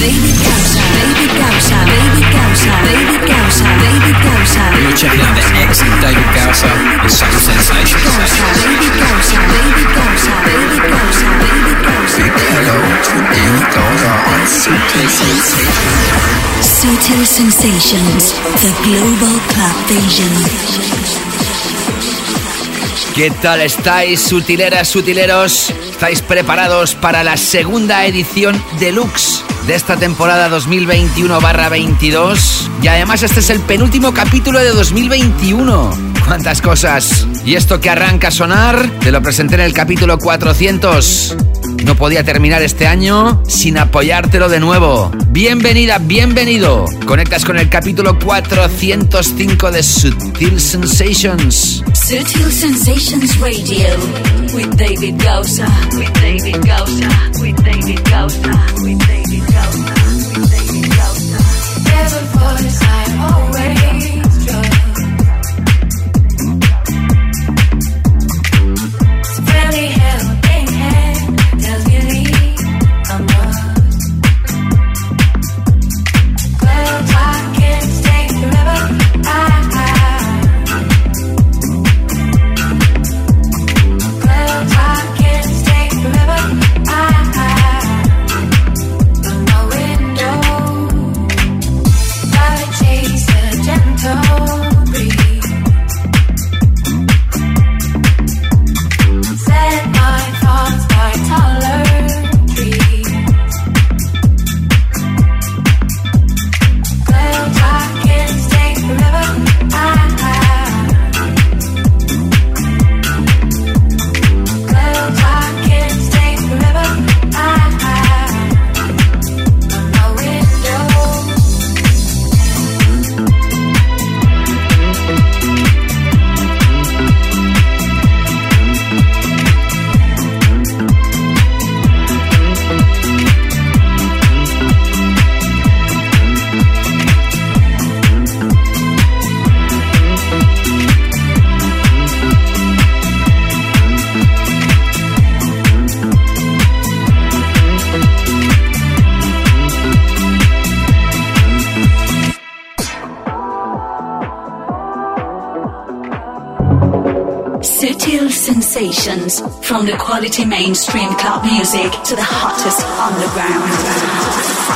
Gausa. David Gausa. David. Subtle Sensations. The Global Club Vision. ¿Qué tal estáis, sutileras, sutileros? ¿Estáis preparados para la segunda edición deluxe de esta temporada 2021-22? Y además este es el penúltimo capítulo de 2021. ¿Cuántas cosas? Y esto que arranca a sonar, te lo presenté en el capítulo 400. No podía terminar este año sin apoyártelo de nuevo. Bienvenida, bienvenido. Conectas con el capítulo 405 de Sutil Sensations. Sutil Sensations Radio with David Gausa. With David Gausa. With David Gausa. With David Gausa. With David Gausa. Mainstream club music to the hottest underground.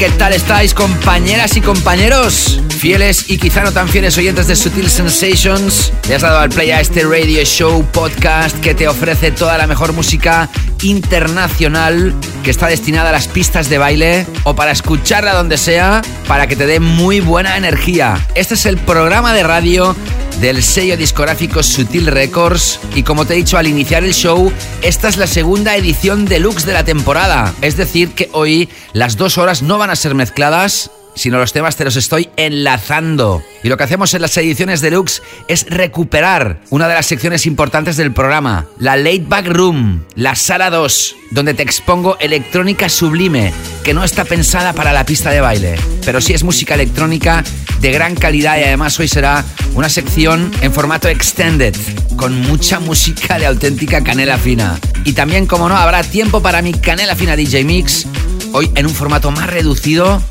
¿Qué tal estáis, compañeras y compañeros? Fieles y quizá no tan fieles oyentes de Sutil Sensations, le has dado al play a este radio show podcast que te ofrece toda la mejor música internacional que está destinada a las pistas de baile o para escucharla donde sea, para que te dé muy buena energía. Este es el programa de radio del sello discográfico Sutil Records y como te he dicho al iniciar el show, esta es la segunda edición deluxe de la temporada. Es decir, que hoy las dos horas no van a ser mezcladas, sino los temas te los estoy enlazando. Y lo que hacemos en las ediciones deluxe es recuperar una de las secciones importantes del programa, la Late Back Room, la sala 2, donde te expongo electrónica sublime, que no está pensada para la pista de baile, pero sí es música electrónica de gran calidad y además hoy será una sección en formato extended, con mucha música de auténtica canela fina. Y también, como no, habrá tiempo para mi canela fina DJ Mix, hoy en un formato más reducido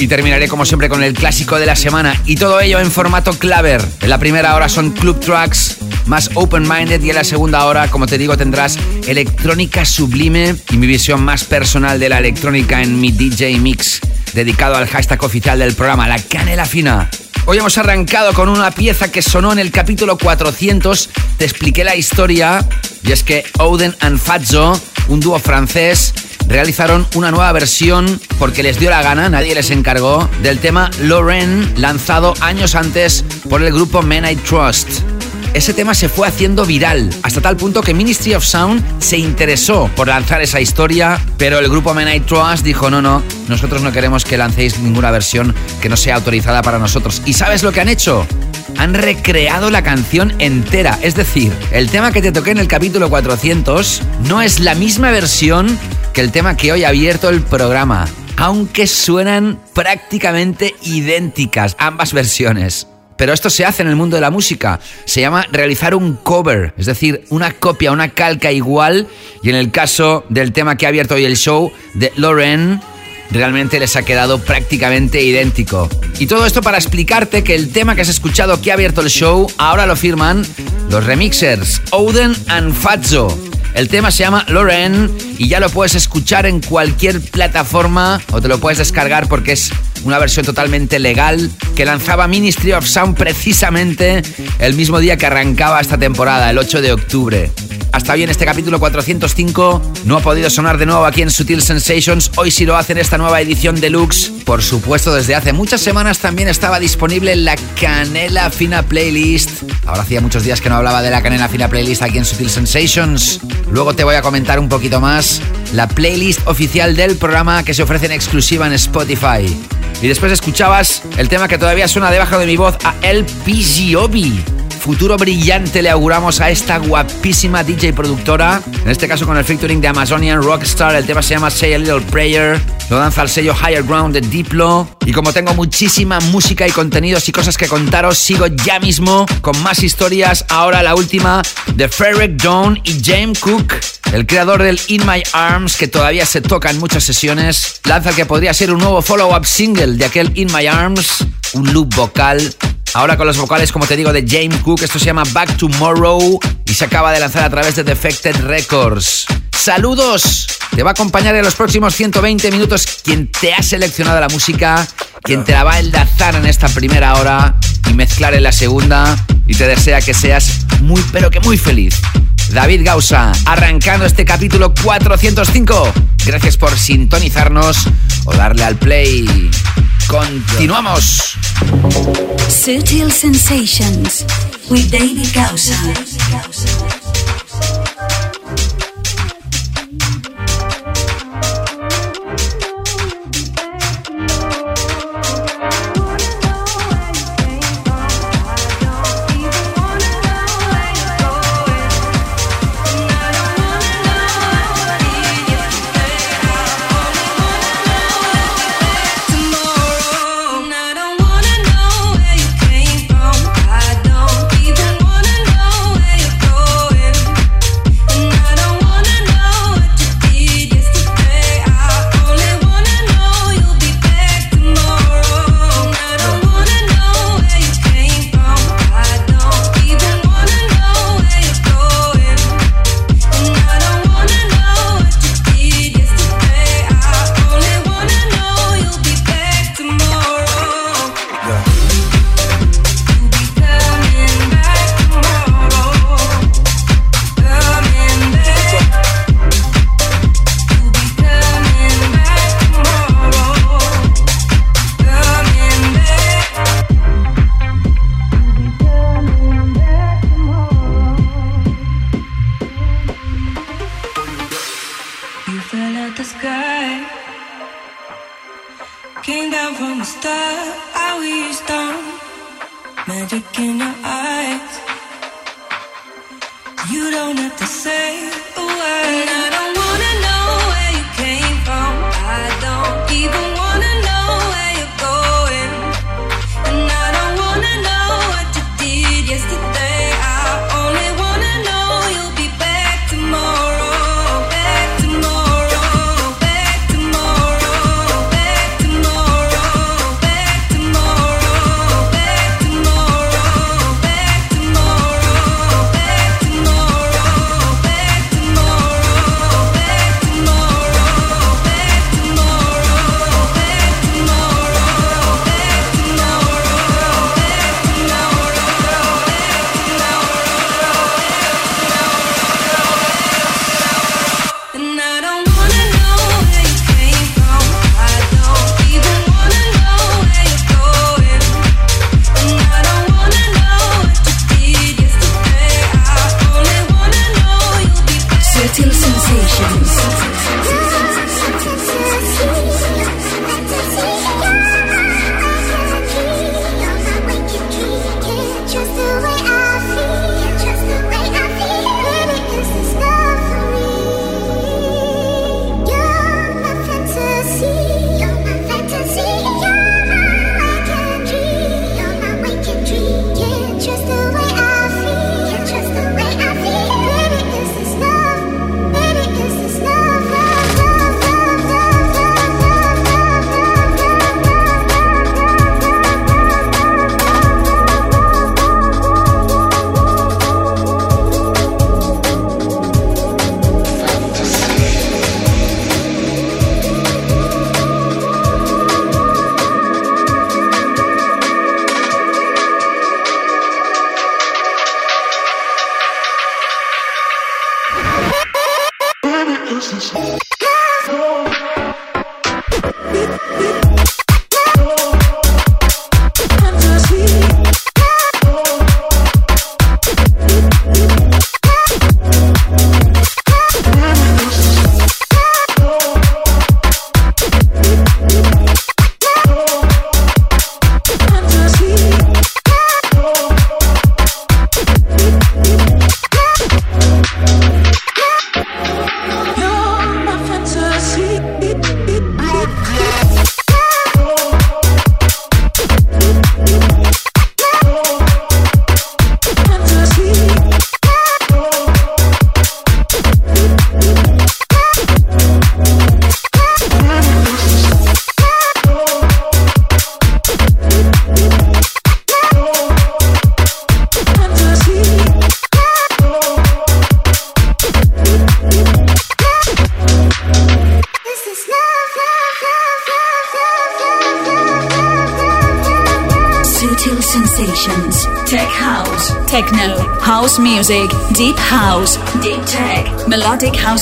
y terminaré como siempre con el clásico de la semana y todo ello en formato claver. En la primera hora son club tracks más open-minded y en la segunda hora, como te digo, tendrás electrónica sublime y mi visión más personal de la electrónica en mi DJ mix dedicado al hashtag oficial del programa, la canela fina. Hoy hemos arrancado con una pieza que sonó en el capítulo 400. Te expliqué la historia y es que Oden and Fazzo, un dúo francés, realizaron una nueva versión porque les dio la gana, nadie les encargó, del tema Lorraine lanzado años antes por el grupo Men I Trust. Ese tema se fue haciendo viral, hasta tal punto que Ministry of Sound se interesó por lanzar esa historia, pero el grupo Men I Trust dijo, no, no, nosotros no queremos que lancéis ninguna versión que no sea autorizada para nosotros. ¿Y sabes lo que han hecho? Han recreado la canción entera, es decir, el tema que te toqué en el capítulo 400 no es la misma versión que el tema que hoy ha abierto el programa, aunque suenan prácticamente idénticas ambas versiones. Pero esto se hace en el mundo de la música. Se llama realizar un cover, es decir, una copia, una calca igual. Y en el caso del tema que ha abierto hoy el show de Lauren, realmente les ha quedado prácticamente idéntico. Y todo esto para explicarte que el tema que has escuchado que ha abierto el show ahora lo firman los remixers Oden and Fazzo. El tema se llama Loren y ya lo puedes escuchar en cualquier plataforma o te lo puedes descargar porque es una versión totalmente legal que lanzaba Ministry of Sound precisamente el mismo día que arrancaba esta temporada, el 8 de octubre. Hasta hoy en este capítulo 405 no ha podido sonar de nuevo aquí en Sutil Sensations. Hoy sí lo hace esta nueva edición deluxe. Por supuesto, desde hace muchas semanas también estaba disponible la Canela Fina Playlist. Ahora hacía muchos días que no hablaba de la Canela Fina Playlist aquí en Sutil Sensations. Luego te voy a comentar un poquito más la playlist oficial del programa que se ofrece en exclusiva en Spotify. Y después escuchabas el tema que todavía suena debajo de mi voz a El Obi. Futuro brillante le auguramos a esta guapísima DJ productora. En este caso con el featuring de Amazonian Rockstar. El tema se llama Say a Little Prayer. Lo danza el sello Higher Ground de Diplo. Y como tengo muchísima música y contenidos y cosas que contaros, sigo ya mismo con más historias. Ahora la última de Frederick Dawn y James Cook, el creador del In My Arms, que todavía se toca en muchas sesiones. Lanza que podría ser un nuevo follow-up single de aquel In My Arms. Un loop vocal Ahora con los vocales, como te digo, de James Cook, esto se llama Back Tomorrow y se acaba de lanzar a través de Defected Records. ¡Saludos! Te va a acompañar en los próximos 120 minutos quien te ha seleccionado la música, quien te la va a enlazar en esta primera hora y mezclar en la segunda y te desea que seas muy, pero que muy feliz. David Gausa, arrancando este capítulo 405. Gracias por sintonizarnos o darle al play. Continuamos. Sutil Sensations with David Gausa.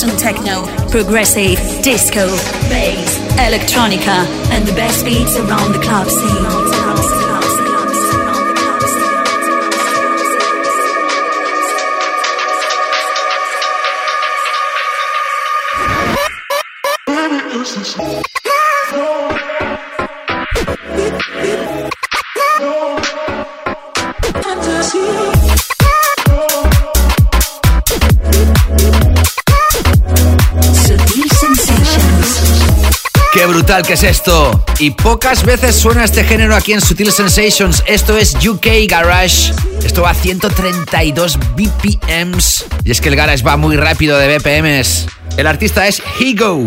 Techno. Progressive. Disco. Bass. Electronica. And the best beats around the club scene. Brutal que es esto! Y pocas veces suena este género aquí en Sutil Sensations. Esto es UK Garage. Esto va a 132 BPMs. Y es que el garage va muy rápido de BPMs. El artista es Higo,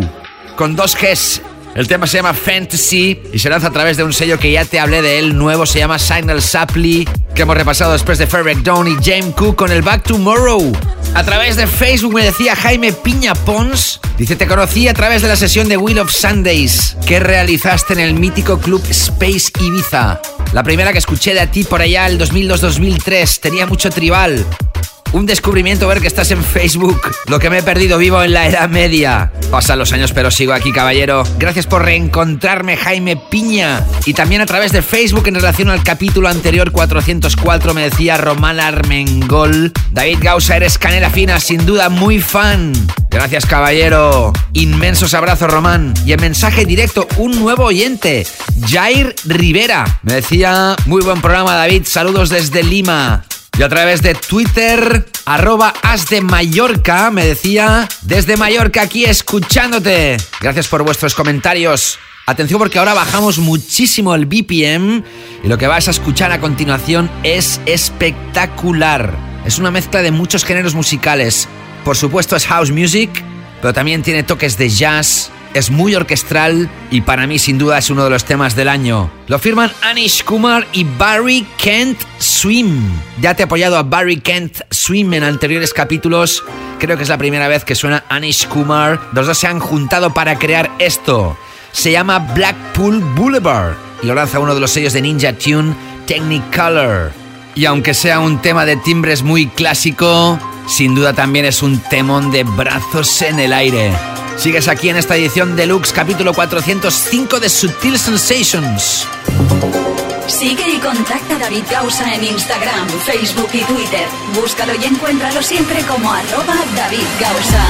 con dos Gs. El tema se llama Fantasy y se lanza a través de un sello que ya te hablé de él, nuevo, se llama Signal Supply, que hemos repasado después de Ferric Dawn y James Cook con el Back Tomorrow. A través de Facebook me decía Jaime Piña Pons, dice, te conocí a través de la sesión de Wheel of Sundays que realizaste en el mítico club Space Ibiza. La primera que escuché de ti por allá el 2002-2003, tenía mucho tribal. Un descubrimiento ver que estás en Facebook. Lo que me he perdido vivo en la Edad Media. Pasan los años, pero sigo aquí, caballero. Gracias por reencontrarme, Jaime Piña. Y también a través de Facebook, en relación al capítulo anterior 404, me decía Román Armengol. David Gausa, eres canela fina, sin duda muy fan. Gracias, caballero. Inmensos abrazos, Román. Y en mensaje directo, un nuevo oyente, Jair Rivera. Me decía, muy buen programa, David. Saludos desde Lima. Y a través de Twitter, arroba as de Mallorca, me decía, desde Mallorca aquí escuchándote. Gracias por vuestros comentarios. Atención porque ahora bajamos muchísimo el BPM y lo que vas a escuchar a continuación es espectacular. Es una mezcla de muchos géneros musicales. Por supuesto es house music, pero también tiene toques de jazz, es muy orquestral y para mí sin duda es uno de los temas del año. Lo firman Anish Kumar y Barry Kent Swim. Ya te he apoyado a Barry Kent Swim en anteriores capítulos. Creo que es la primera vez que suena Anish Kumar. Los dos se han juntado para crear esto. Se llama Blackpool Boulevard y lo lanza uno de los sellos de Ninja Tune, Technicolor. Y aunque sea un tema de timbres muy clásico, sin duda también es un temón de brazos en el aire. Sigues aquí en esta edición deluxe, capítulo 405 de Sutil Sensations. Sigue y contacta a David Gausa en Instagram, Facebook y Twitter. Búscalo y encuéntralo siempre como arroba David Gausa.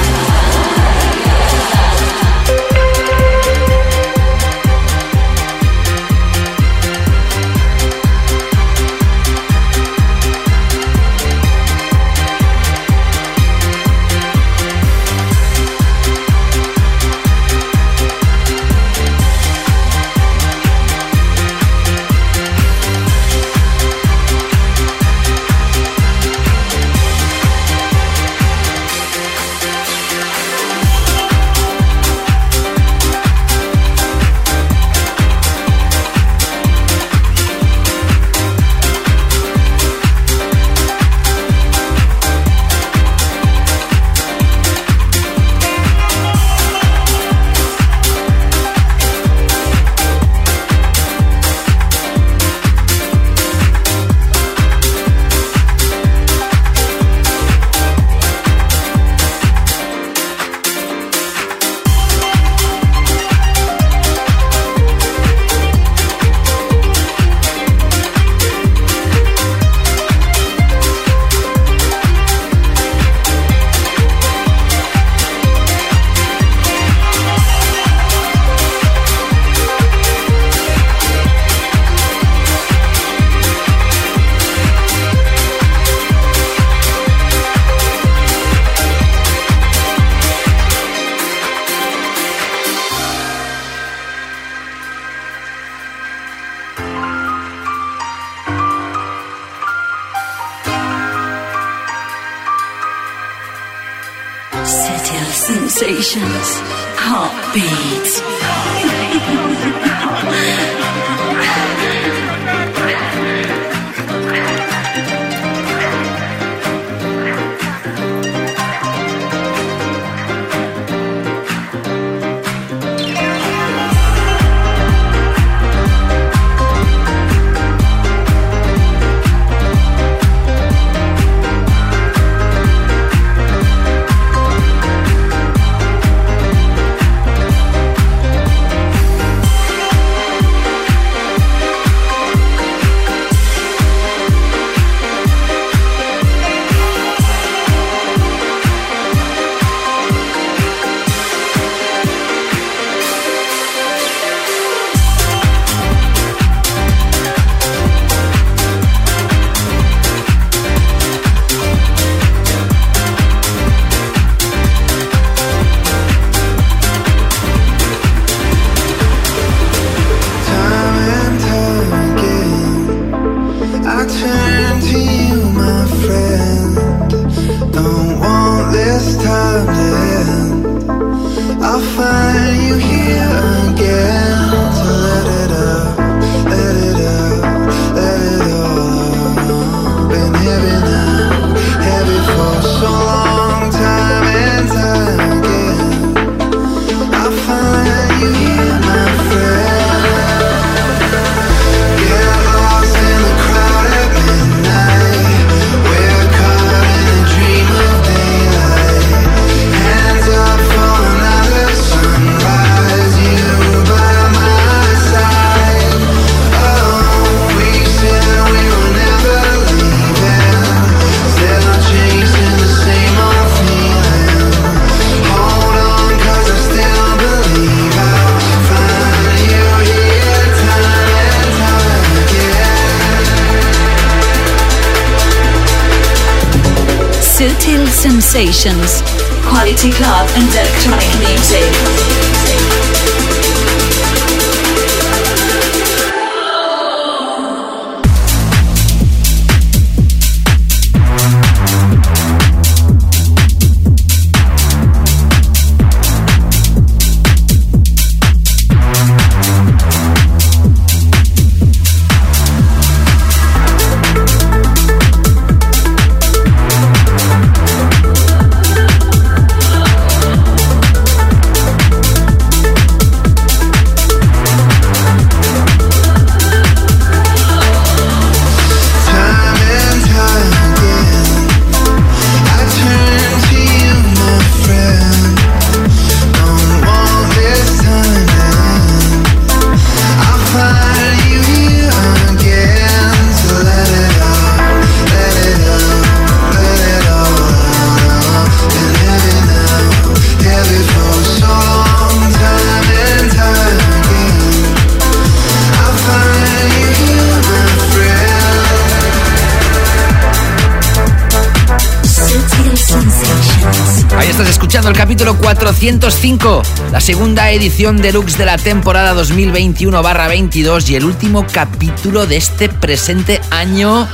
Capítulo 405, la segunda edición deluxe de la temporada 2021-22 y el último capítulo de este presente año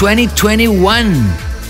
2021.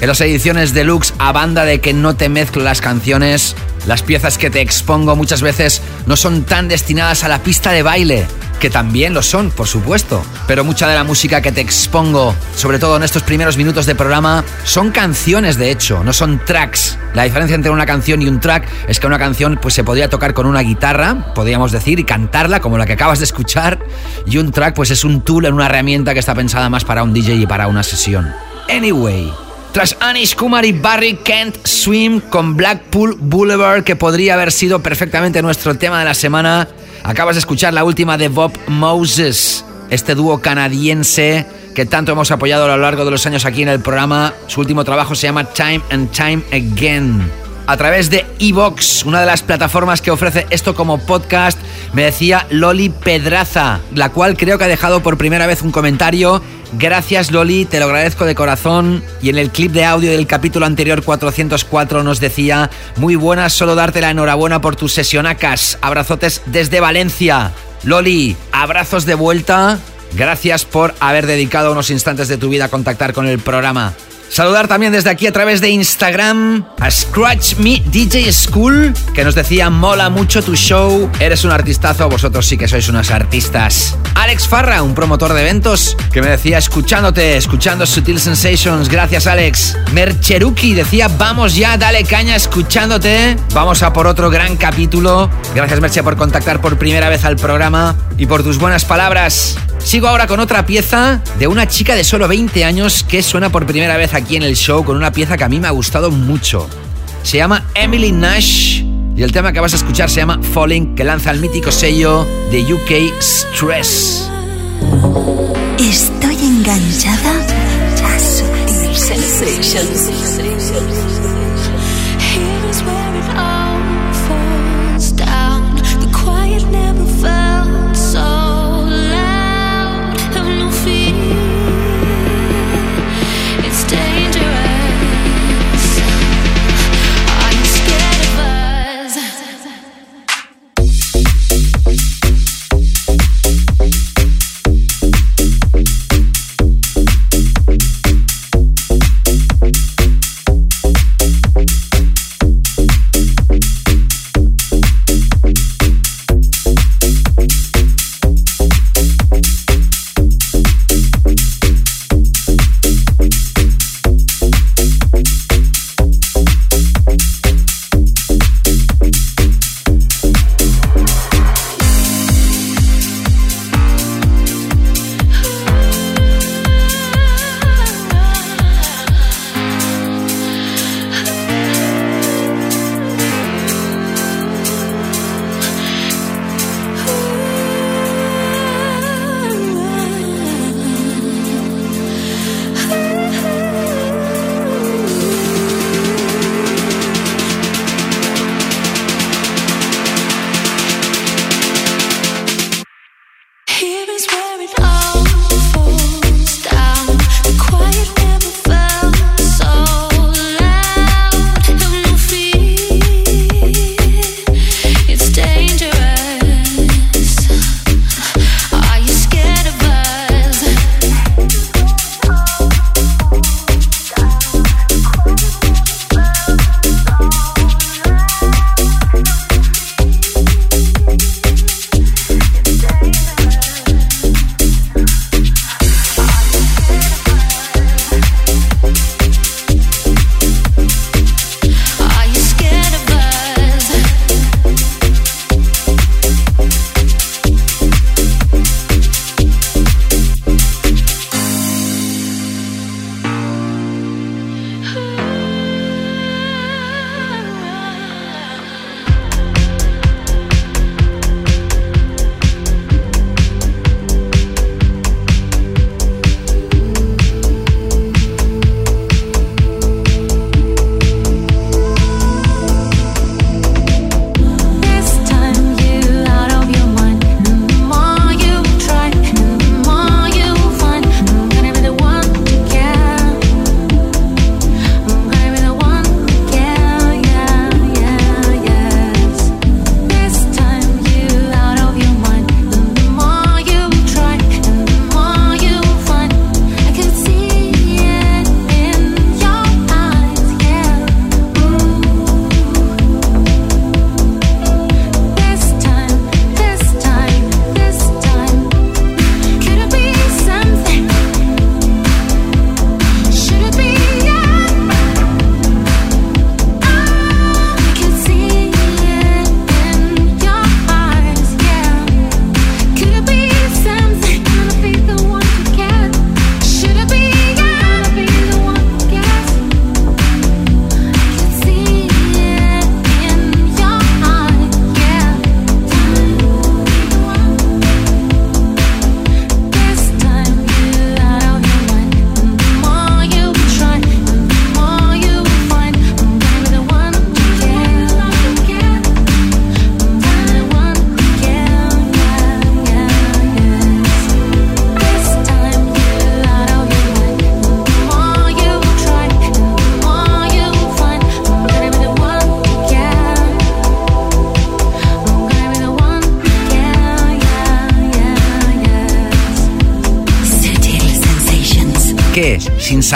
En las ediciones deluxe a banda de que no te mezclo las canciones, las piezas que te expongo muchas veces no son tan destinadas a la pista de baile, que también lo son, por supuesto, pero mucha de la música que te expongo, sobre todo en estos primeros minutos de programa, son canciones de hecho, no son tracks. La diferencia entre una canción y un track es que una canción pues se podría tocar con una guitarra, podríamos decir, y cantarla como la que acabas de escuchar, y un track pues es un tool una herramienta que está pensada más para un DJ y para una sesión. Anyway, tras Anish Kumar y Barry Kent Swim con Blackpool Boulevard, que podría haber sido perfectamente nuestro tema de la semana, acabas de escuchar la última de Bob Moses, este dúo canadiense que tanto hemos apoyado a lo largo de los años aquí en el programa. Su último trabajo se llama Time and Time Again. A través de Evox, una de las plataformas que ofrece esto como podcast, me decía Loli Pedraza, la cual creo que ha dejado por primera vez un comentario Gracias Loli, te lo agradezco de corazón. Y en el clip de audio del capítulo anterior 404 nos decía, muy buenas, solo darte la enhorabuena por tus sesionacas. Abrazotes desde Valencia. Loli, abrazos de vuelta. Gracias por haber dedicado unos instantes de tu vida a contactar con el programa. Saludar también desde aquí a través de Instagram a Scratch Me DJ School, que nos decía, mola mucho tu show, eres un artistazo, vosotros sí que sois unos artistas. Alex Farra, un promotor de eventos, que me decía, escuchándote, escuchando Sutil Sensations, gracias Alex. Mercheruki decía, vamos ya, dale caña escuchándote, vamos a por otro gran capítulo. Gracias Merche por contactar por primera vez al programa y por tus buenas palabras. Sigo ahora con otra pieza de una chica de solo 20 años que suena por primera vez aquí en el show con una pieza que a mí me ha gustado mucho. Se llama Emily Nash y el tema que vas a escuchar se llama Falling, que lanza el mítico sello de UK Stress. Estoy enganchada a Sensations.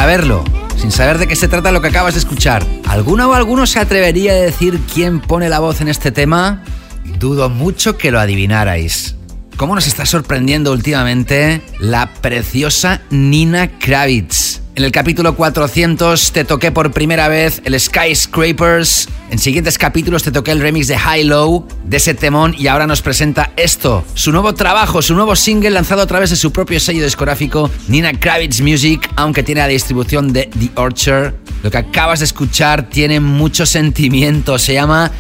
Saberlo, sin saber de qué se trata lo que acabas de escuchar. ¿Alguna o alguno se atrevería a decir quién pone la voz en este tema? Dudo mucho que lo adivinarais. ¿Cómo nos está sorprendiendo últimamente la preciosa Nina Kravitz? En el capítulo 400 te toqué por primera vez el Skyscrapers. En siguientes capítulos te toqué el remix de High Low de ese y ahora nos presenta esto, su nuevo trabajo, su nuevo single lanzado a través de su propio sello discográfico Nina Kravitz Music, aunque tiene la distribución de The Orchard. Lo que acabas de escuchar tiene mucho sentimiento, se llama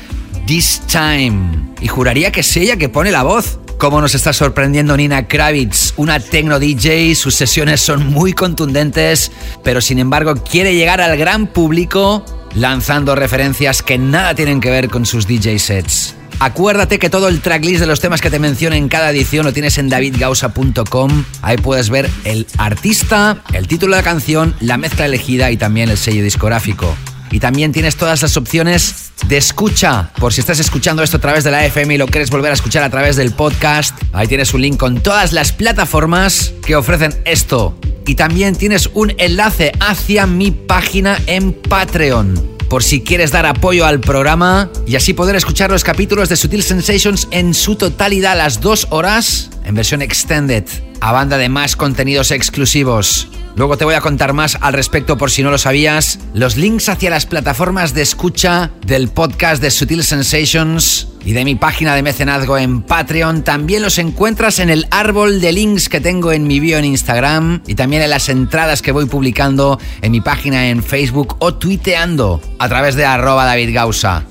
This Time. Y juraría que es ella que pone la voz. Cómo nos está sorprendiendo Nina Kravitz, una techno DJ, sus sesiones son muy contundentes, pero sin embargo quiere llegar al gran público lanzando referencias que nada tienen que ver con sus DJ sets. Acuérdate que todo el tracklist de los temas que te menciono en cada edición lo tienes en davidgausa.com. Ahí puedes ver el artista, el título de la canción, la mezcla elegida y también el sello discográfico. Y también tienes todas las opciones de escucha. Por si estás escuchando esto a través de la FM y lo quieres volver a escuchar a través del podcast, ahí tienes un link con todas las plataformas que ofrecen esto. Y también tienes un enlace hacia mi página en Patreon. Por si quieres dar apoyo al programa y así poder escuchar los capítulos de Sutil Sensations en su totalidad las dos horas en versión extended, a banda de más contenidos exclusivos. Luego te voy a contar más al respecto por si no lo sabías. Los links hacia las plataformas de escucha del podcast de Sutil Sensations y de mi página de mecenazgo en Patreon también los encuentras en el árbol de links que tengo en mi bio en Instagram y también en las entradas que voy publicando en mi página en Facebook o tuiteando a través de arroba David Gausa.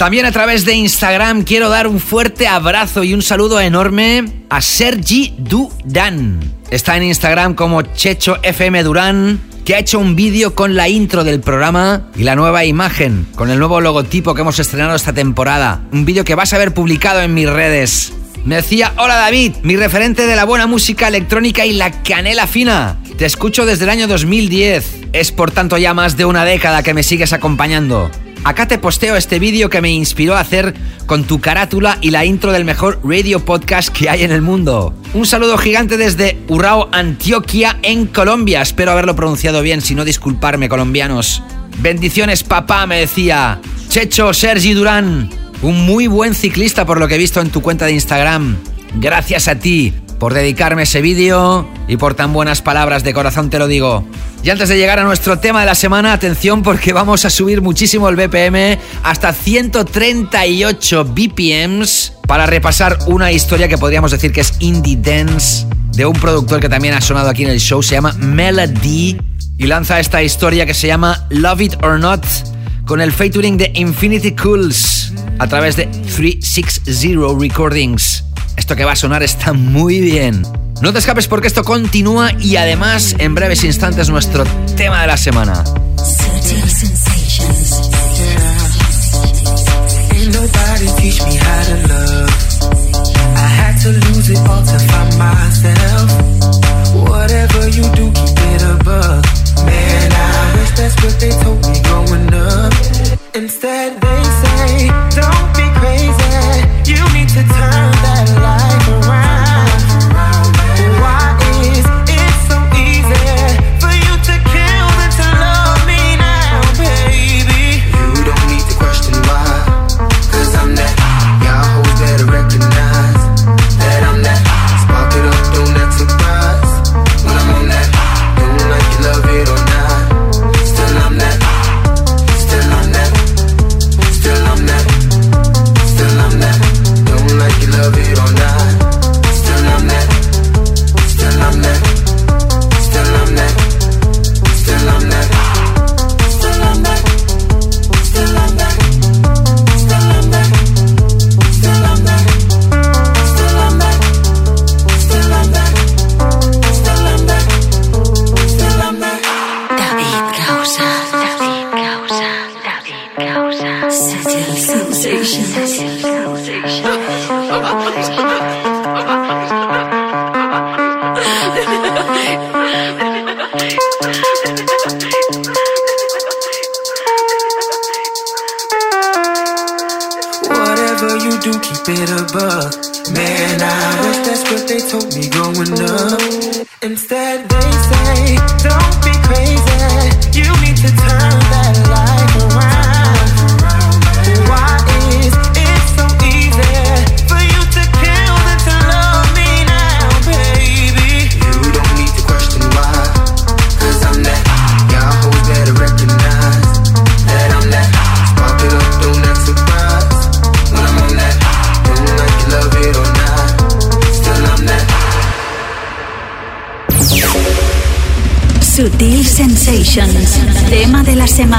También a través de Instagram quiero dar un fuerte abrazo y un saludo enorme a Sergi Duran. Está en Instagram como Checho FM Durán, que ha hecho un vídeo con la intro del programa y la nueva imagen, con el nuevo logotipo que hemos estrenado esta temporada. Un vídeo que vas a ver publicado en mis redes. Me decía, hola David, mi referente de la buena música electrónica y la canela fina. Te escucho desde el año 2010. Es por tanto ya más de una década que me sigues acompañando. Acá te posteo este vídeo que me inspiró a hacer con tu carátula y la intro del mejor radio podcast que hay en el mundo. Un saludo gigante desde Urrao, Antioquia, en Colombia. Espero haberlo pronunciado bien, si no disculparme, colombianos. Bendiciones, papá, me decía. Checho Sergi Durán, un muy buen ciclista por lo que he visto en tu cuenta de Instagram. Gracias a ti por dedicarme ese vídeo y por tan buenas palabras, de corazón te lo digo. Y antes de llegar a nuestro tema de la semana, atención porque vamos a subir muchísimo el BPM hasta 138 BPMs para repasar una historia que podríamos decir que es indie dance de un productor que también ha sonado aquí en el show, se llama Melody y lanza esta historia que se llama Love It or Not con el featuring de Infinity Cools a través de 360 Recordings. Esto que va a sonar está muy bien. No te escapes porque esto continúa y además en breves instantes nuestro tema de la semana.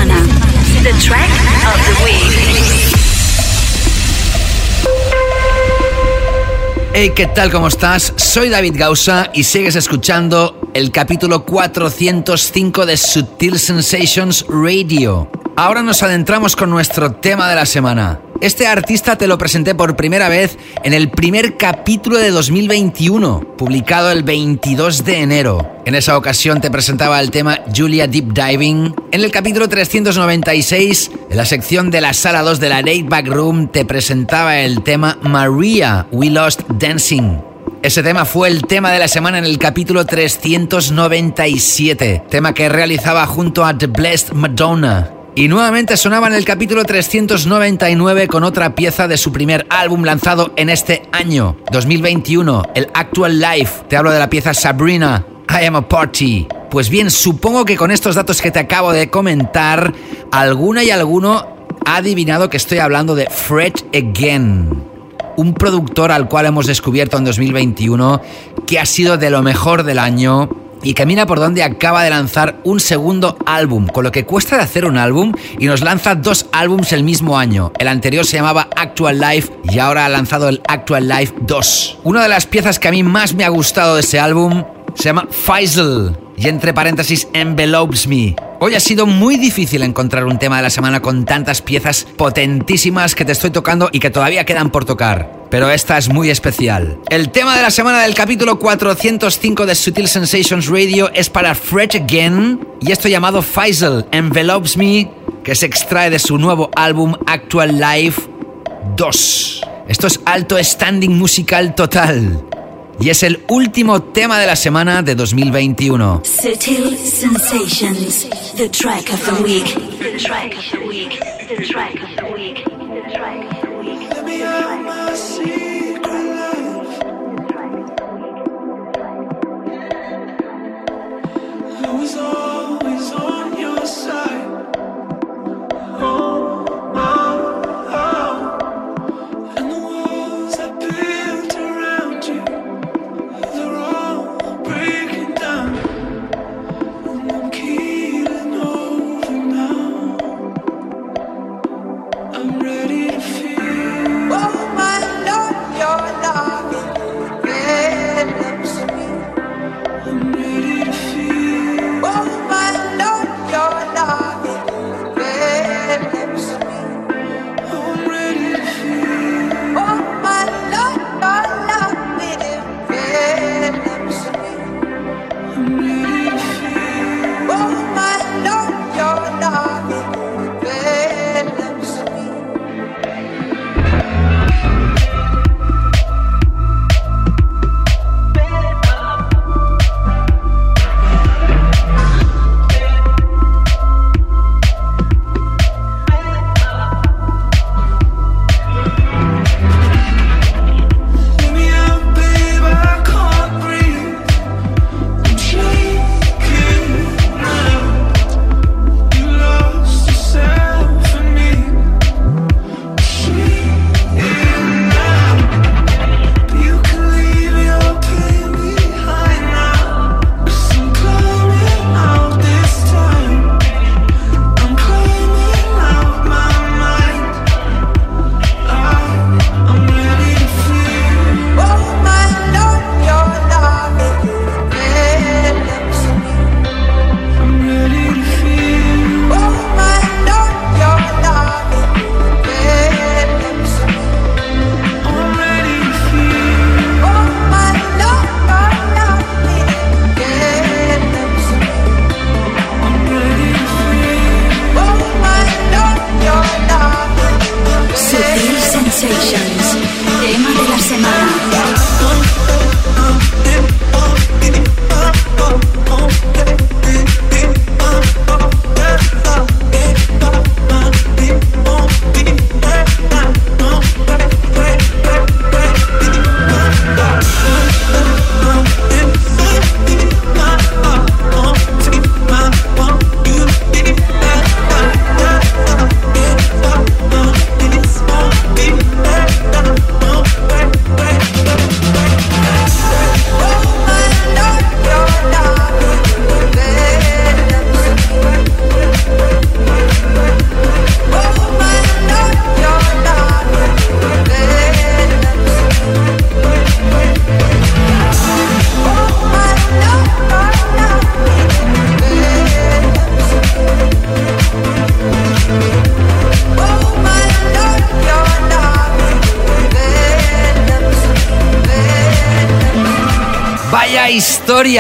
The track of the week. Hey, ¿qué tal? ¿Cómo estás? Soy David Gausa y sigues escuchando el capítulo 405 de Sutil Sensations Radio. Ahora nos adentramos con nuestro tema de la semana. Este artista te lo presenté por primera vez en el primer capítulo de 2021, publicado el 22 de enero. En esa ocasión te presentaba el tema Julia Deep Diving. En el capítulo 396, en la sección de la sala 2 de la Late Back Room, te presentaba el tema Maria, We Lost Dancing. Ese tema fue el tema de la semana en el capítulo 397, tema que realizaba junto a The Blessed Madonna. Y nuevamente sonaba en el capítulo 399 con otra pieza de su primer álbum lanzado en este año, 2021, el Actual Life. Te hablo de la pieza Sabrina, I Am a Party. Pues bien, supongo que con estos datos que te acabo de comentar, alguna y alguno ha adivinado que estoy hablando de Fred Again un productor al cual hemos descubierto en 2021 que ha sido de lo mejor del año y camina por donde acaba de lanzar un segundo álbum, con lo que cuesta de hacer un álbum y nos lanza dos álbums el mismo año. El anterior se llamaba Actual Life y ahora ha lanzado el Actual Life 2. Una de las piezas que a mí más me ha gustado de ese álbum se llama Faisal y entre paréntesis Envelopes Me. Hoy ha sido muy difícil encontrar un tema de la semana con tantas piezas potentísimas que te estoy tocando y que todavía quedan por tocar. Pero esta es muy especial. El tema de la semana del capítulo 405 de Sutil Sensations Radio es para Fred Again y esto llamado Faisal Envelopes Me, que se extrae de su nuevo álbum Actual Life 2. Esto es alto standing musical total. Y es el último tema de la semana de 2021. Sutil Sensations.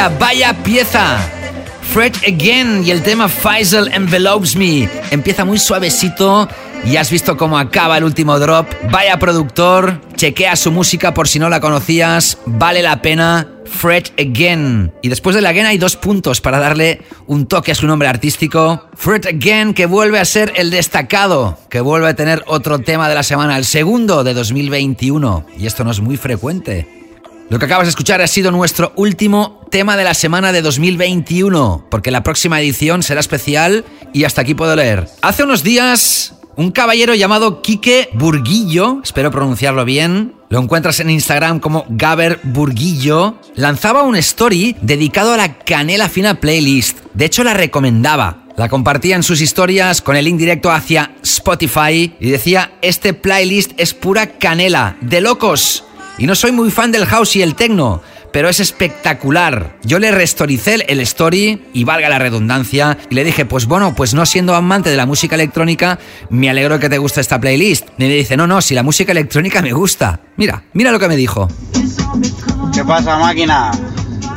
Vaya pieza. Fred Again y el tema Faisal Envelopes Me. Empieza muy suavecito y has visto cómo acaba el último drop. Vaya productor, chequea su música por si no la conocías, vale la pena. Fred Again. Y después de la Again hay dos puntos para darle un toque a su nombre artístico. Fred Again que vuelve a ser el destacado, que vuelve a tener otro tema de la semana, el segundo de 2021. Y esto no es muy frecuente. Lo que acabas de escuchar ha sido nuestro último tema de la semana de 2021, porque la próxima edición será especial y hasta aquí puedo leer. Hace unos días, un caballero llamado Quique Burguillo, espero pronunciarlo bien, lo encuentras en Instagram como Gaber Burguillo, lanzaba un story dedicado a la Canela Fina Playlist. De hecho, la recomendaba. La compartía en sus historias con el link directo hacia Spotify y decía, este playlist es pura canela, de locos. Y no soy muy fan del house y el techno, pero es espectacular. Yo le restoricé el story, y valga la redundancia, y le dije, pues bueno, pues no siendo amante de la música electrónica, me alegro que te guste esta playlist. Y me dice, no, no, si la música electrónica me gusta. Mira, mira lo que me dijo. ¿Qué pasa, máquina?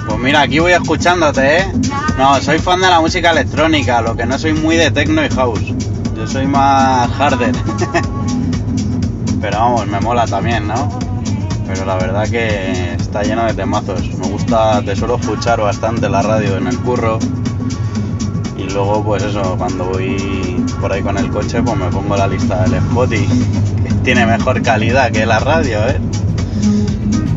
Pues mira, aquí voy escuchándote, ¿eh? No, soy fan de la música electrónica, lo que no soy muy de techno y house. Yo soy más harder. Pero vamos, me mola también, ¿no? Pero la verdad que está lleno de temazos. Me gusta, te suelo escuchar bastante la radio en el curro. Y luego, pues eso, cuando voy por ahí con el coche, pues me pongo la lista del Spotify, que tiene mejor calidad que la radio, ¿eh?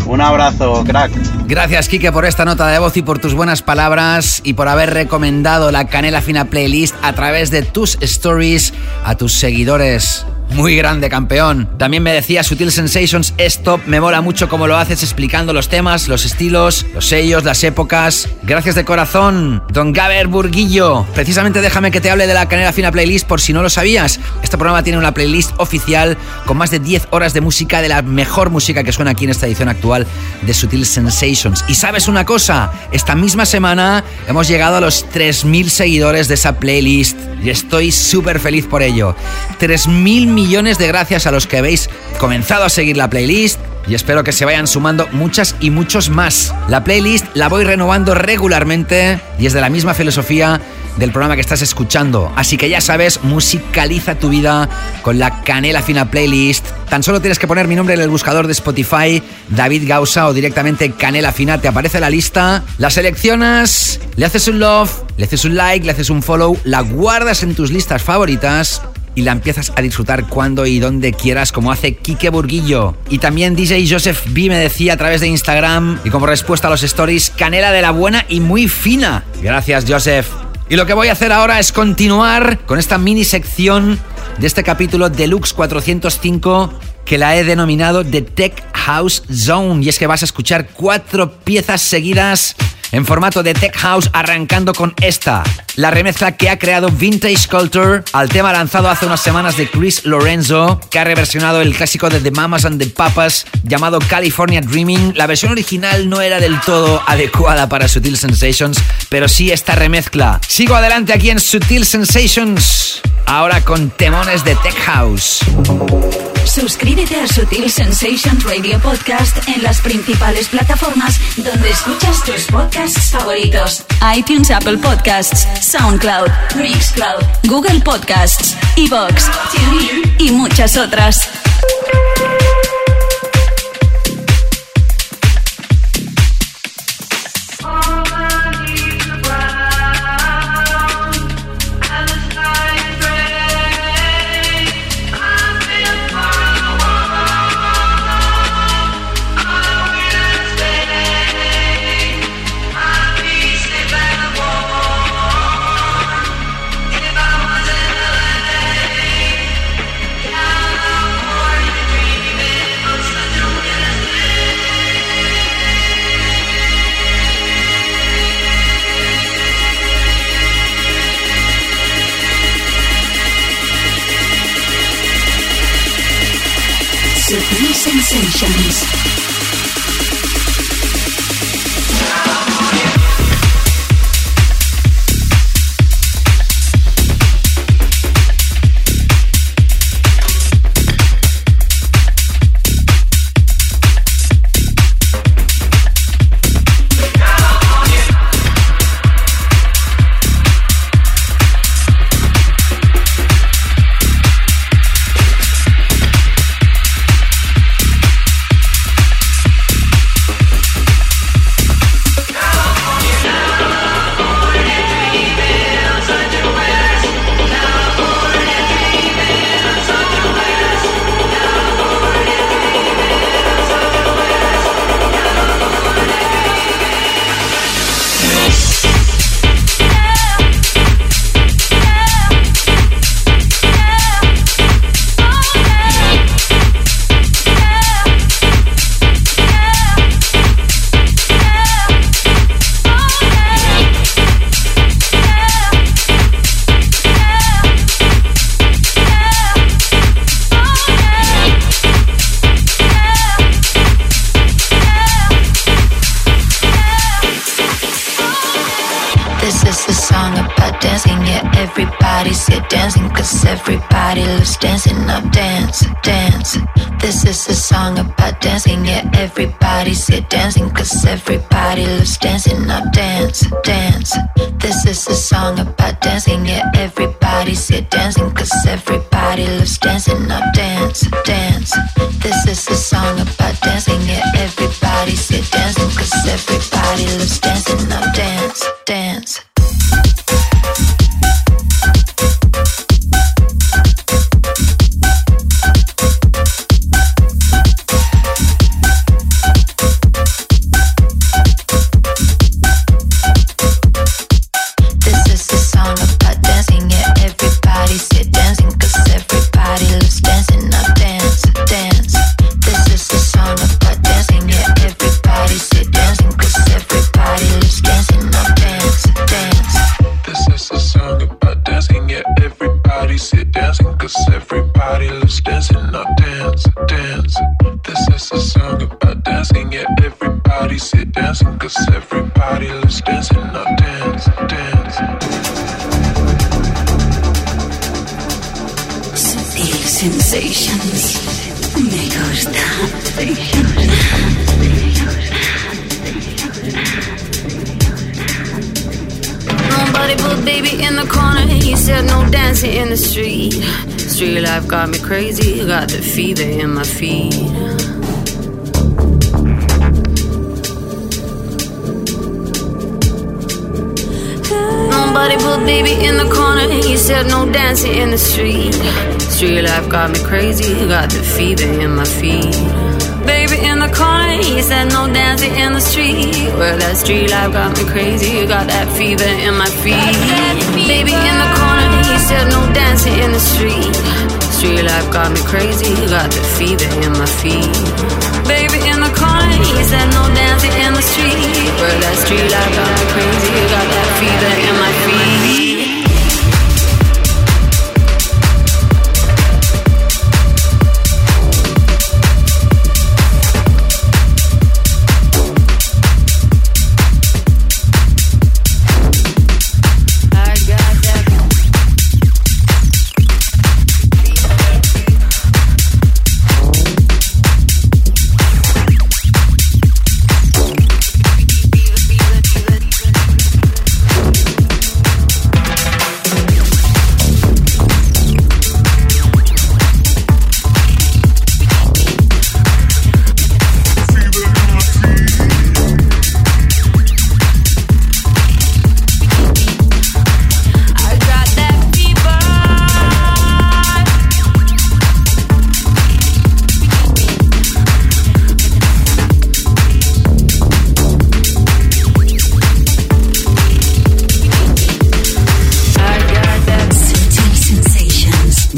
Un abrazo, crack. Gracias, Kike, por esta nota de voz y por tus buenas palabras y por haber recomendado la Canela Fina Playlist a través de tus stories a tus seguidores. Muy grande, campeón. También me decía Sutil Sensations, Stop, me mola mucho cómo lo haces explicando los temas, los estilos, los sellos, las épocas. Gracias de corazón, Don Gaber Burguillo. Precisamente déjame que te hable de la Canela Fina Playlist por si no lo sabías. Este programa tiene una playlist oficial con más de 10 horas de música de la mejor música que suena aquí en esta edición actual de Sutil Sensations. Y sabes una cosa, esta misma semana hemos llegado a los 3.000 seguidores de esa playlist y estoy súper feliz por ello. 3.000 millones de gracias a los que habéis comenzado a seguir la playlist y espero que se vayan sumando muchas y muchos más. La playlist la voy renovando regularmente y es de la misma filosofía del programa que estás escuchando. Así que ya sabes, musicaliza tu vida con la Canela Fina Playlist. Tan solo tienes que poner mi nombre en el buscador de Spotify, David Gausa o directamente Canela Fina, te aparece la lista, la seleccionas, le haces un love, le haces un like, le haces un follow, la guardas en tus listas favoritas y la empiezas a disfrutar cuando y donde quieras, como hace Quique Burguillo. Y también DJ Joseph B me decía a través de Instagram y como respuesta a los stories, canela de la buena y muy fina. Gracias, Joseph. Y lo que voy a hacer ahora es continuar con esta mini sección de este capítulo Deluxe 405 que la he denominado The Tech House Zone. Y es que vas a escuchar cuatro piezas seguidas en formato de Tech House, arrancando con esta, la remezcla que ha creado Vintage Culture al tema lanzado hace unas semanas de Chris Lorenzo, que ha reversionado el clásico de The Mamas and the Papas llamado California Dreaming. La versión original no era del todo adecuada para Sutil Sensations, pero sí esta remezcla. Sigo adelante aquí en Sutil Sensations, ahora con temones de Tech House. Suscríbete a Sutil Sensations Radio Podcast en las principales plataformas donde escuchas tus podcasts favoritos. iTunes, Apple Podcasts, SoundCloud, Mixcloud, Google Podcasts, Evox, TuneIn y muchas otras. Sensations. Everybody sit dancing, cause everybody loves dancing. Now dance, dance. Sutil sensations. Me gusta. Nobody put baby in the corner. He said no dancing in the street. Street life got me crazy. Got the fever in my feet. Nobody put baby in the corner. He said no dancing in the street. Street life got me crazy. Got the fever in my feet. Baby in the corner, he said no dancing in the street. Well, that street life got me crazy. Got that fever in my feet. Baby in the corner, he said no dancing in the street. Street life got me crazy. Got the fever in my feet. Baby in the corner, he said no dancing in the street. Well, that street life got me crazy. Got that fever in my feet.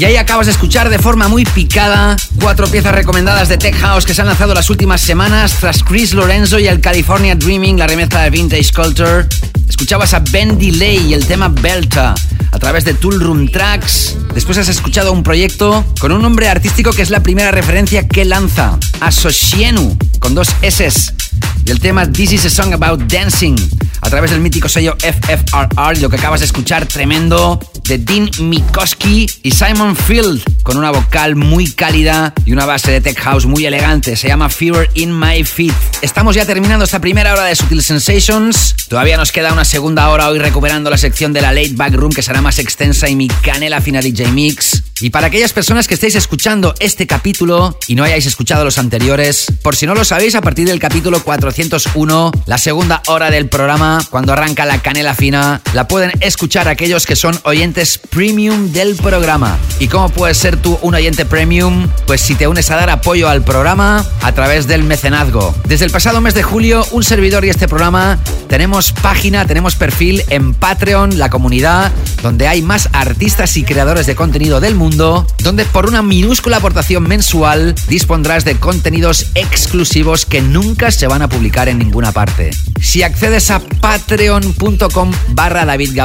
Y ahí acabas de escuchar de forma muy picada cuatro piezas recomendadas de Tech House que se han lanzado las últimas semanas tras Chris Lorenzo y el California Dreaming, la remezcla de Vintage Culture. Escuchabas a Ben Delay y el tema Belta a través de Tool Room Tracks. Después has escuchado un proyecto con un nombre artístico que es la primera referencia que lanza, Asocienu, con dos S. Y el tema This is a Song About Dancing, a través del mítico sello FFRR. Lo que acabas de escuchar, tremendo, de Dean Mikoski y Simon Field, con una vocal muy cálida y una base de tech house muy elegante. Se llama Fever in My Feet. Estamos ya terminando esta primera hora de Sutil Sensations. Todavía nos queda una segunda hora hoy recuperando la sección de la Late Back Room que será más extensa y mi canela fina DJ Mix. Y para aquellas personas que estéis escuchando este capítulo y no hayáis escuchado los anteriores, por si no lo sabéis, a partir del capítulo 401, la segunda hora del programa, cuando arranca la canela fina, la pueden escuchar aquellos que son oyentes premium del programa. ¿Y cómo puedes ser tú un oyente premium? Pues si te unes a dar apoyo al programa a través del mecenazgo. Desde el pasado mes de julio, un servidor y este programa tenemos página, tenemos perfil en Patreon, la comunidad, donde hay más artistas y creadores de contenido del mundo, donde por una minúscula aportación mensual dispondrás de contenidos exclusivos que nunca se van a publicar en ninguna parte. Si accedes a patreon.com barra David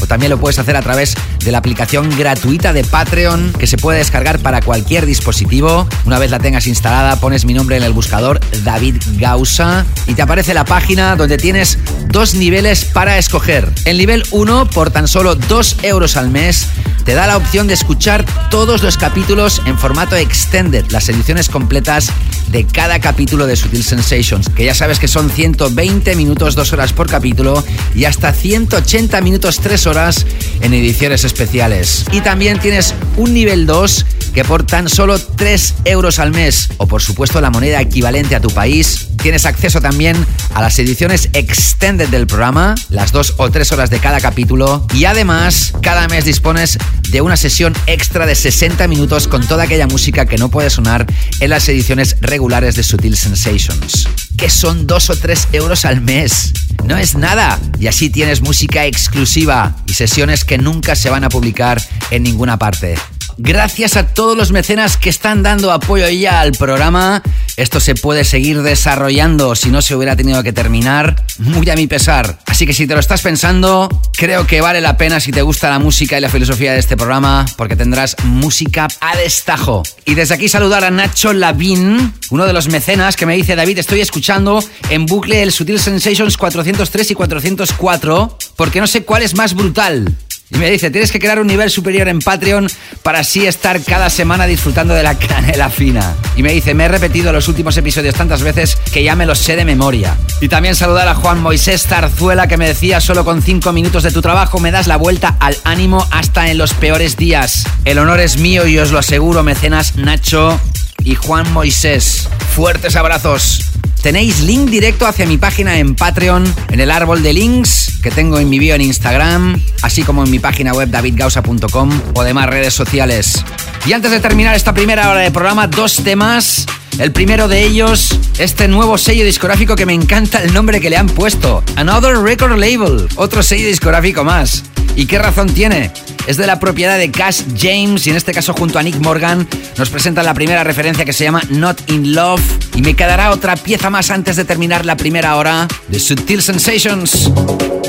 o también lo puedes hacer a través de la aplicación gratuita de Patreon que se puede descargar para cualquier dispositivo. Una vez la tengas instalada, pones mi nombre en el buscador David Gausa y te aparece la página donde tienes dos niveles para escoger. El nivel 1, por tan solo 2 euros al mes, te da la opción de escuchar todos los capítulos en formato extended, las ediciones completas de cada capítulo de Sutil Sensations, que ya sabes que son 120 minutos, 2 horas por capítulo y hasta 180 minutos, 3 horas en ediciones especiales. Y también tienes un nivel 2 que por tan solo 3 euros al mes, o por supuesto la moneda equivalente a tu país, tienes acceso también a las ediciones extended del programa, las 2 o 3 horas de cada capítulo, y además cada mes dispones de una sesión extra de 60 minutos con toda aquella música que no puede sonar en las ediciones regulares de Sutil Sensations. Que son 2 o 3 euros al mes. No es nada. Y así tienes música exclusiva y sesiones que nunca se van a publicar en ninguna parte. Gracias a todos los mecenas que están dando apoyo ya al programa. Esto se puede seguir desarrollando si no se hubiera tenido que terminar, muy a mi pesar. Así que si te lo estás pensando, creo que vale la pena si te gusta la música y la filosofía de este programa, porque tendrás música a destajo. Y desde aquí saludar a Nacho Lavín, uno de los mecenas que me dice, David, estoy escuchando en bucle el Sutil Sensations 403 y 404, porque no sé cuál es más brutal. Y me dice, tienes que crear un nivel superior en Patreon para así estar cada semana disfrutando de la canela fina. Y me dice, me he repetido los últimos episodios tantas veces que ya me los sé de memoria. Y también saludar a Juan Moisés Tarzuela que me decía, solo con 5 minutos de tu trabajo me das la vuelta al ánimo hasta en los peores días. El honor es mío y os lo aseguro, mecenas Nacho y Juan Moisés. Fuertes abrazos. Tenéis link directo hacia mi página en Patreon, en el árbol de links que tengo en mi bio en Instagram, así como en mi página web davidgausa.com o demás redes sociales. Y antes de terminar esta primera hora de programa, dos temas. El primero de ellos, este nuevo sello discográfico que me encanta el nombre que le han puesto. Another Record Label, otro sello discográfico más. ¿Y qué razón tiene? Es de la propiedad de Cash James y en este caso junto a Nick Morgan nos presentan la primera referencia que se llama Not in Love y me quedará otra pieza más antes de terminar la primera hora de Sutil Sensations.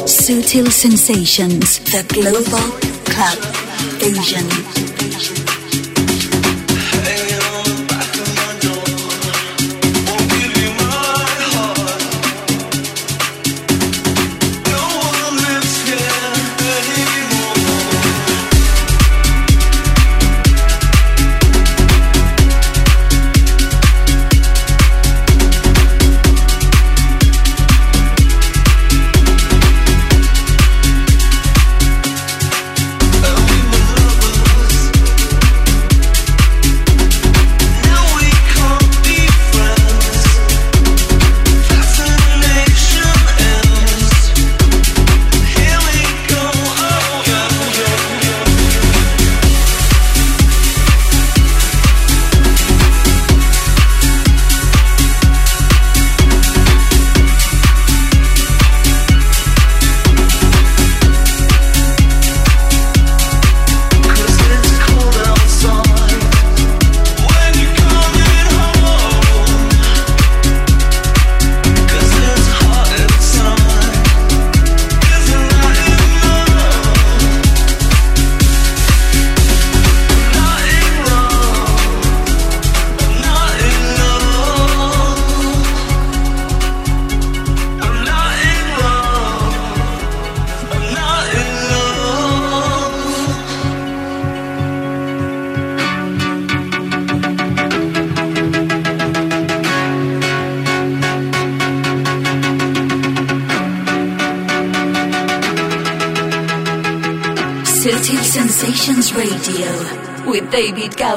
Sutil Sensations, the Global Club Fusion.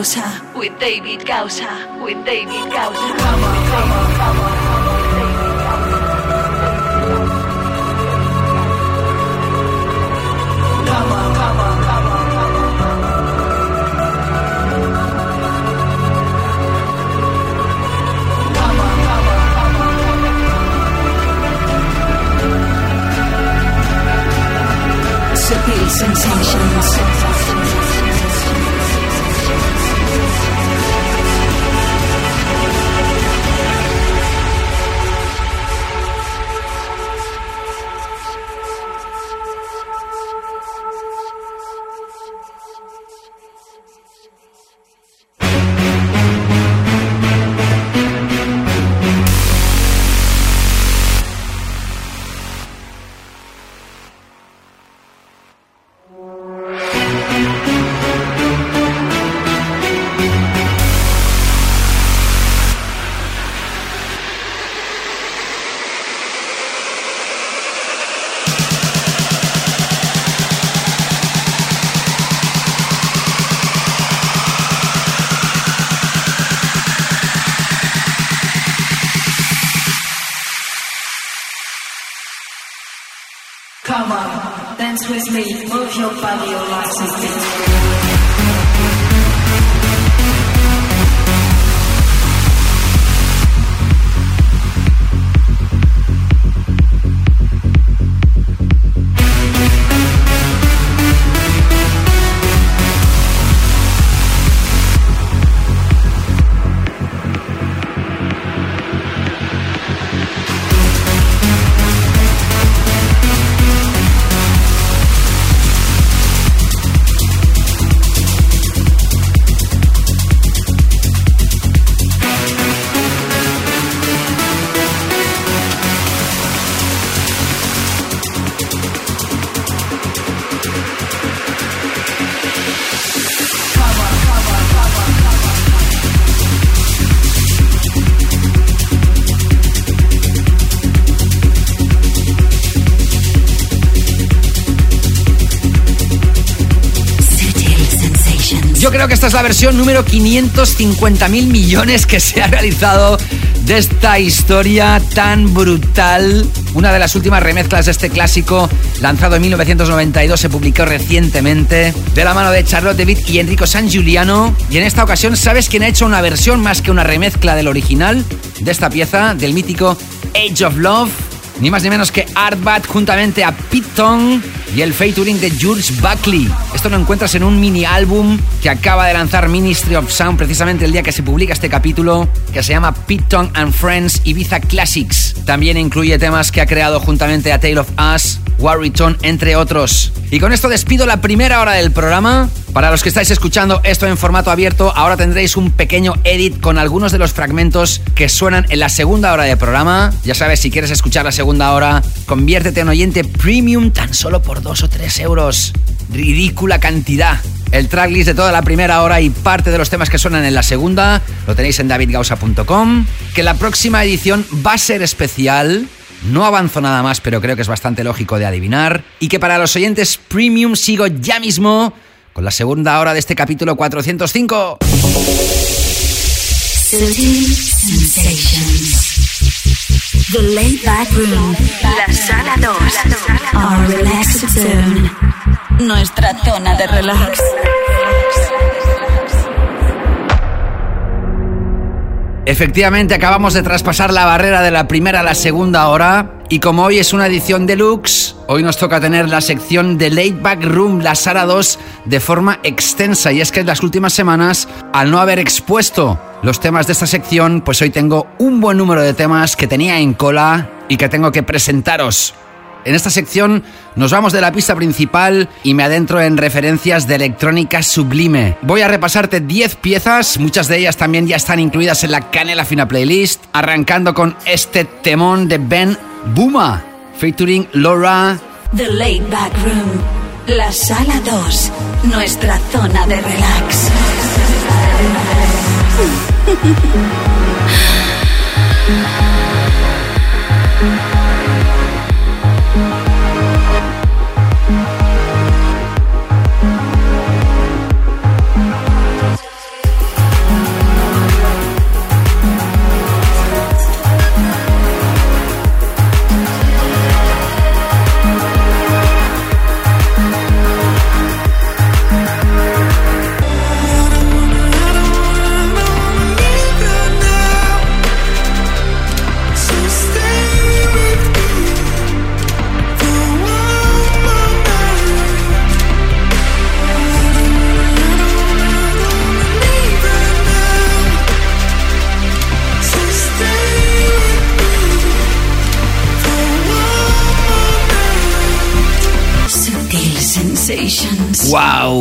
David Gausa. With David Gausa. With David Gausa. Come on, come on, come on. Sutil Sensations. With me, move your body, your life esta es la versión número 550 mil millones que se ha realizado de esta historia tan brutal. Una de las últimas remezclas de este clásico, lanzado en 1992, se publicó recientemente de la mano de Charlotte David y Enrico San Giuliano. Y en esta ocasión, ¿sabes quién ha hecho una versión más que una remezcla del original de esta pieza, del mítico Age of Love? Ni más ni menos que Artbat juntamente a Pete Tong y el featuring de George Buckley. Esto lo encuentras en un mini álbum que acaba de lanzar Ministry of Sound precisamente el día que se publica este capítulo, que se llama Pete Tong and Friends Ibiza Classics. También incluye temas que ha creado juntamente a Tale of Us, Warrington, entre otros. Y con esto despido la primera hora del programa. Para los que estáis escuchando esto en formato abierto, ahora tendréis un pequeño edit con algunos de los fragmentos que suenan en la segunda hora del programa. Ya sabes, si quieres escuchar la segunda hora, conviértete en oyente premium tan solo por 2 o 3 euros. Ridícula cantidad. El tracklist de toda la primera hora y parte de los temas que suenan en la segunda lo tenéis en davidgausa.com. Que la próxima edición va a ser especial. No avanzo nada más, pero creo que es bastante lógico de adivinar. Y que para los oyentes premium sigo ya mismo con la segunda hora de este capítulo 405. Sutil Sensations. The Laid Back Room. La sala 2. Our Relaxed Zone. Nuestra zona de relax. Efectivamente, acabamos de traspasar la barrera de la primera a la segunda hora. Y como hoy es una edición deluxe, hoy nos toca tener la sección de Late Back Room, la Sara 2, de forma extensa. Y es que en las últimas semanas, al no haber expuesto los temas de esta sección, pues hoy tengo un buen número de temas que tenía en cola y que tengo que presentaros. En esta sección nos vamos de la pista principal y me adentro en referencias de electrónica sublime. Voy a repasarte 10 piezas, muchas de ellas también ya están incluidas en la Canela Fina Playlist, arrancando con este temón de Ben Buma, featuring Laura. The Laid Back Room. La sala 2. Nuestra zona de relax.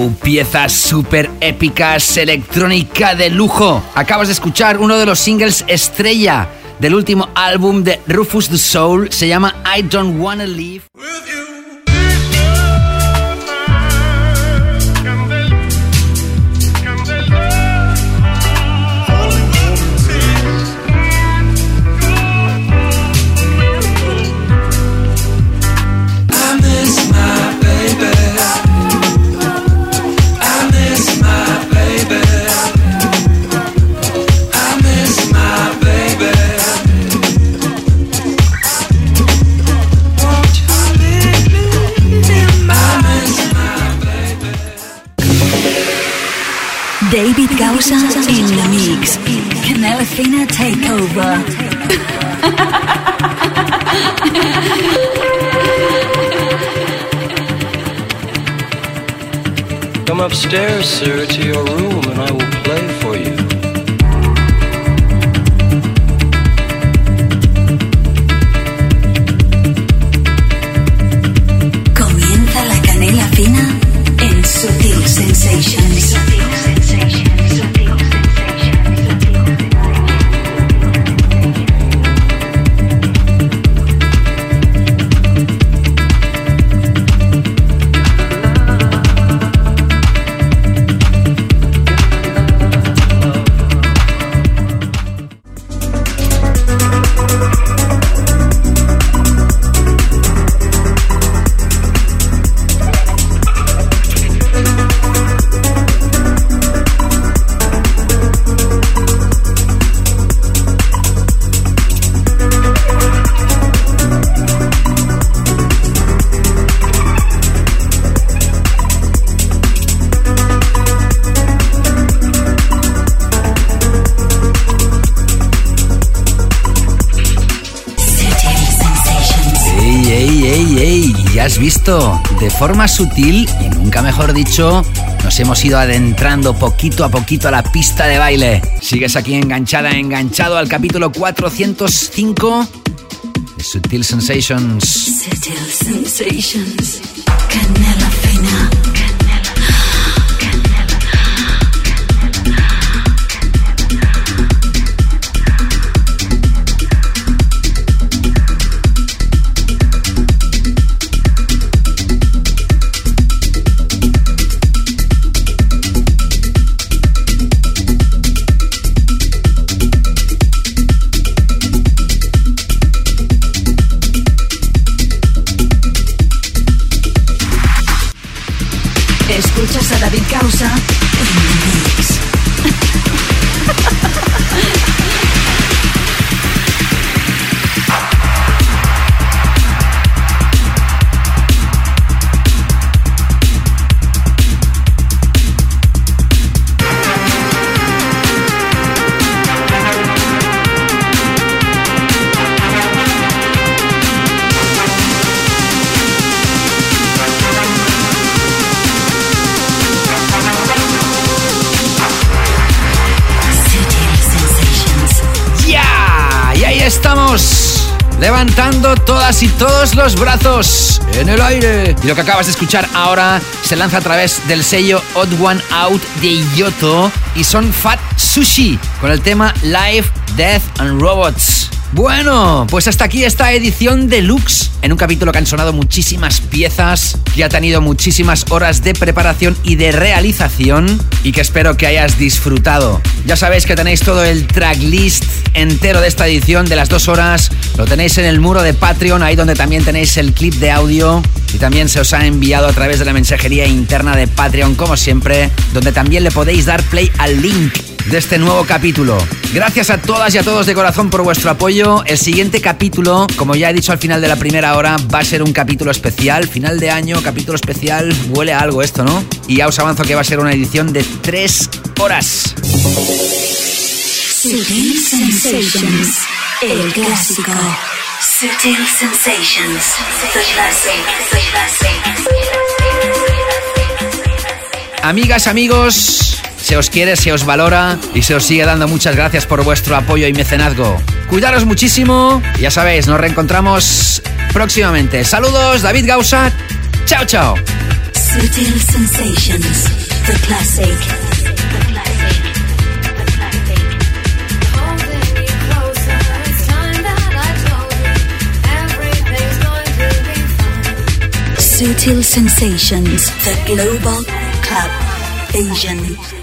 Piezas súper épicas, electrónica de lujo. Acabas de escuchar uno de los singles estrella del último álbum de Rufus the Soul. Se llama I Don't Wanna Leave. Gausa in the mix. Canela Fina Takeover. Come upstairs, sir, to your room, and I will play for you. De forma sutil y nunca mejor dicho, nos hemos ido adentrando poquito a poquito a la pista de baile. Sigues aquí enganchada, enganchado al capítulo 405 de Sutil Sensations. A David Causa Levantando todas y todos los brazos en el aire. Y lo que acabas de escuchar ahora se lanza a través del sello Odd One Out de Yoto y son Fat Sushi con el tema Life, Death and Robots. Bueno, pues hasta aquí esta edición deluxe. En un capítulo que han sonado muchísimas piezas, que ha tenido muchísimas horas de preparación y de realización y que espero que hayas disfrutado. Ya sabéis que tenéis todo el tracklist entero de esta edición de las dos horas, lo tenéis en el muro de Patreon, ahí donde también tenéis el clip de audio. Y también se os ha enviado a través de la mensajería interna de Patreon, como siempre, donde también le podéis dar play al link de este nuevo capítulo. Gracias a todas y a todos de corazón por vuestro apoyo. El siguiente capítulo, como ya he dicho al final de la primera hora, va a ser un capítulo especial, final de año, capítulo especial, huele a algo esto, ¿no? Y ya os avanzo que va a ser una edición de tres horas. Amigas, amigos, se os quiere, se os valora y se os sigue dando muchas gracias por vuestro apoyo y mecenazgo. Cuidaros muchísimo, ya sabéis, nos reencontramos próximamente. Saludos, David Gausa. Chao, chao. Sensations. The. Sutil Sensations, the global club Asian.